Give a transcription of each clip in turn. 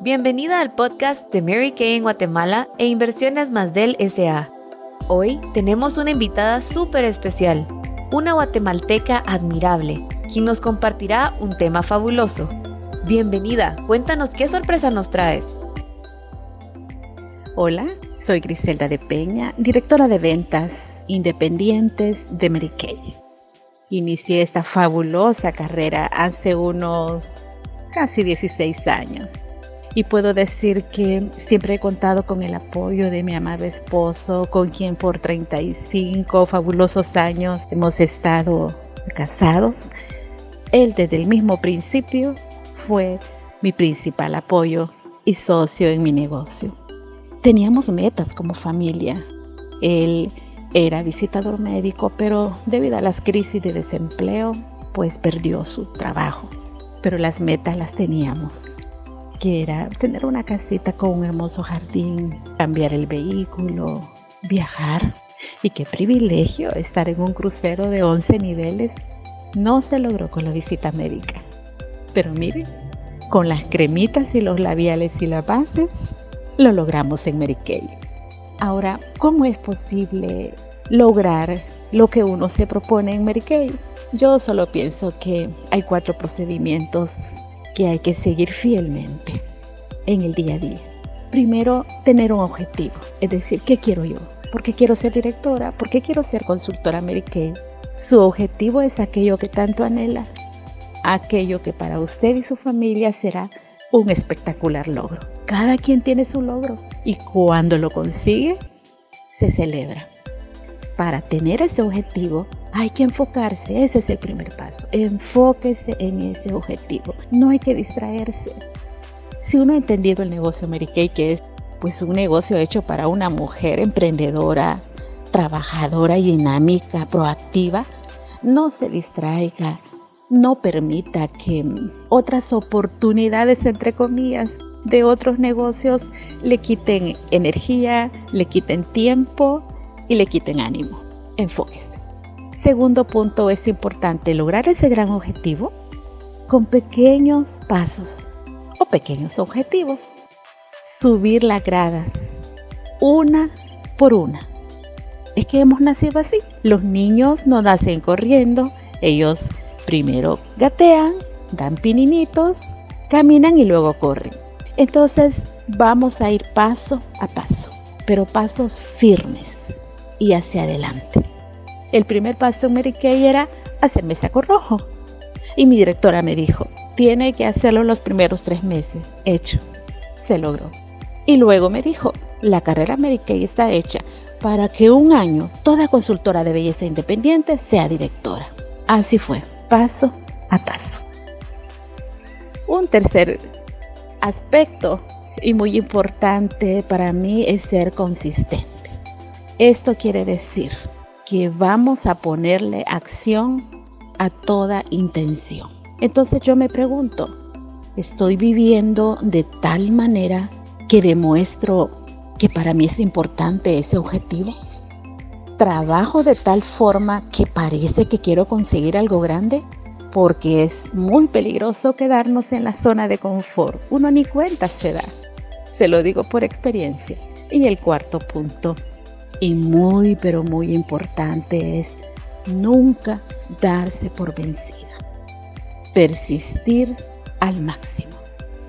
Bienvenida al podcast de Mary Kay en Guatemala e Inversiones Más del SA. Hoy tenemos una invitada súper especial, una guatemalteca admirable, quien nos compartirá un tema fabuloso. Bienvenida, cuéntanos qué sorpresa nos traes. Hola, soy Griselda de Peña, directora de ventas independientes de Mary Kay. Inicié esta fabulosa carrera hace unos casi 16 años y puedo decir que siempre he contado con el apoyo de mi amado esposo, con quien por 35 fabulosos años hemos estado casados. Él desde el mismo principio fue mi principal apoyo y socio en mi negocio. Teníamos metas como familia. Él era visitador médico, pero debido a las crisis de desempleo, pues perdió su trabajo. Pero las metas las teníamos que era tener una casita con un hermoso jardín, cambiar el vehículo, viajar. Y qué privilegio estar en un crucero de 11 niveles. No se logró con la visita médica. Pero miren, con las cremitas y los labiales y las bases, lo logramos en Mary Kay. Ahora, ¿cómo es posible lograr lo que uno se propone en Mary Kay? Yo solo pienso que hay cuatro procedimientos que hay que seguir fielmente en el día a día. Primero, tener un objetivo, es decir, ¿qué quiero yo? ¿Por qué quiero ser directora? ¿Por qué quiero ser consultora americana? Su objetivo es aquello que tanto anhela, aquello que para usted y su familia será un espectacular logro. Cada quien tiene su logro y cuando lo consigue, se celebra. Para tener ese objetivo, hay que enfocarse, ese es el primer paso. Enfóquese en ese objetivo. No hay que distraerse. Si uno ha entendido el negocio Mary que es pues un negocio hecho para una mujer emprendedora, trabajadora, dinámica, proactiva, no se distraiga, no permita que otras oportunidades, entre comillas, de otros negocios le quiten energía, le quiten tiempo y le quiten ánimo. Enfóquese. Segundo punto, es importante lograr ese gran objetivo con pequeños pasos o pequeños objetivos. Subir las gradas, una por una. Es que hemos nacido así. Los niños no nacen corriendo. Ellos primero gatean, dan pininitos, caminan y luego corren. Entonces vamos a ir paso a paso, pero pasos firmes y hacia adelante. El primer paso en Mary Kay era hacerme saco rojo. Y mi directora me dijo, tiene que hacerlo los primeros tres meses. Hecho. Se logró. Y luego me dijo, la carrera Mary Kay está hecha para que un año toda consultora de belleza independiente sea directora. Así fue, paso a paso. Un tercer aspecto y muy importante para mí es ser consistente. Esto quiere decir que vamos a ponerle acción a toda intención. Entonces yo me pregunto, ¿estoy viviendo de tal manera que demuestro que para mí es importante ese objetivo? ¿Trabajo de tal forma que parece que quiero conseguir algo grande? Porque es muy peligroso quedarnos en la zona de confort. Uno ni cuenta se da. Se lo digo por experiencia. Y el cuarto punto y muy, pero muy importante es nunca darse por vencida. Persistir al máximo.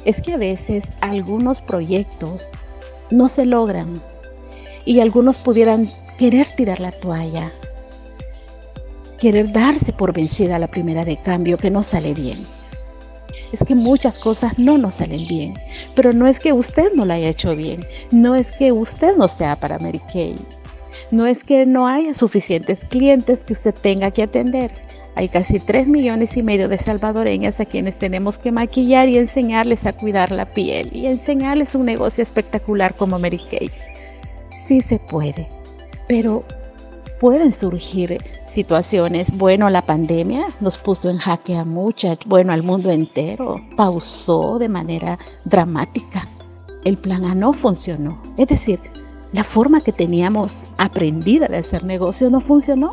Es que a veces algunos proyectos no se logran y algunos pudieran querer tirar la toalla, querer darse por vencida a la primera de cambio que no sale bien. Es que muchas cosas no nos salen bien, pero no es que usted no la haya hecho bien, no es que usted no sea para Mary Kay, no es que no haya suficientes clientes que usted tenga que atender. Hay casi 3 millones y medio de salvadoreñas a quienes tenemos que maquillar y enseñarles a cuidar la piel y enseñarles un negocio espectacular como Mary Kay. Sí se puede, pero pueden surgir situaciones. Bueno, la pandemia nos puso en jaque a muchas, bueno, al mundo entero. Pausó de manera dramática. El plan A no funcionó. Es decir, la forma que teníamos aprendida de hacer negocio no funcionó,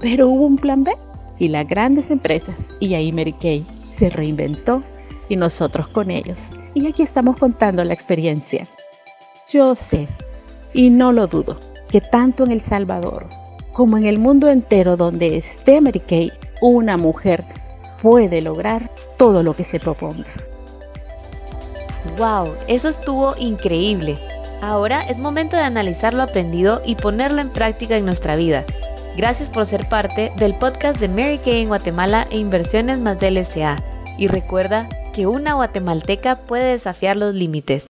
pero hubo un plan B y las grandes empresas, y ahí Mary Kay se reinventó y nosotros con ellos. Y aquí estamos contando la experiencia. Yo sé, y no lo dudo, que tanto en El Salvador como en el mundo entero donde esté Mary Kay, una mujer puede lograr todo lo que se proponga. ¡Wow! Eso estuvo increíble. Ahora es momento de analizar lo aprendido y ponerlo en práctica en nuestra vida. Gracias por ser parte del podcast de Mary Kay en Guatemala e Inversiones más del SA. Y recuerda que una guatemalteca puede desafiar los límites.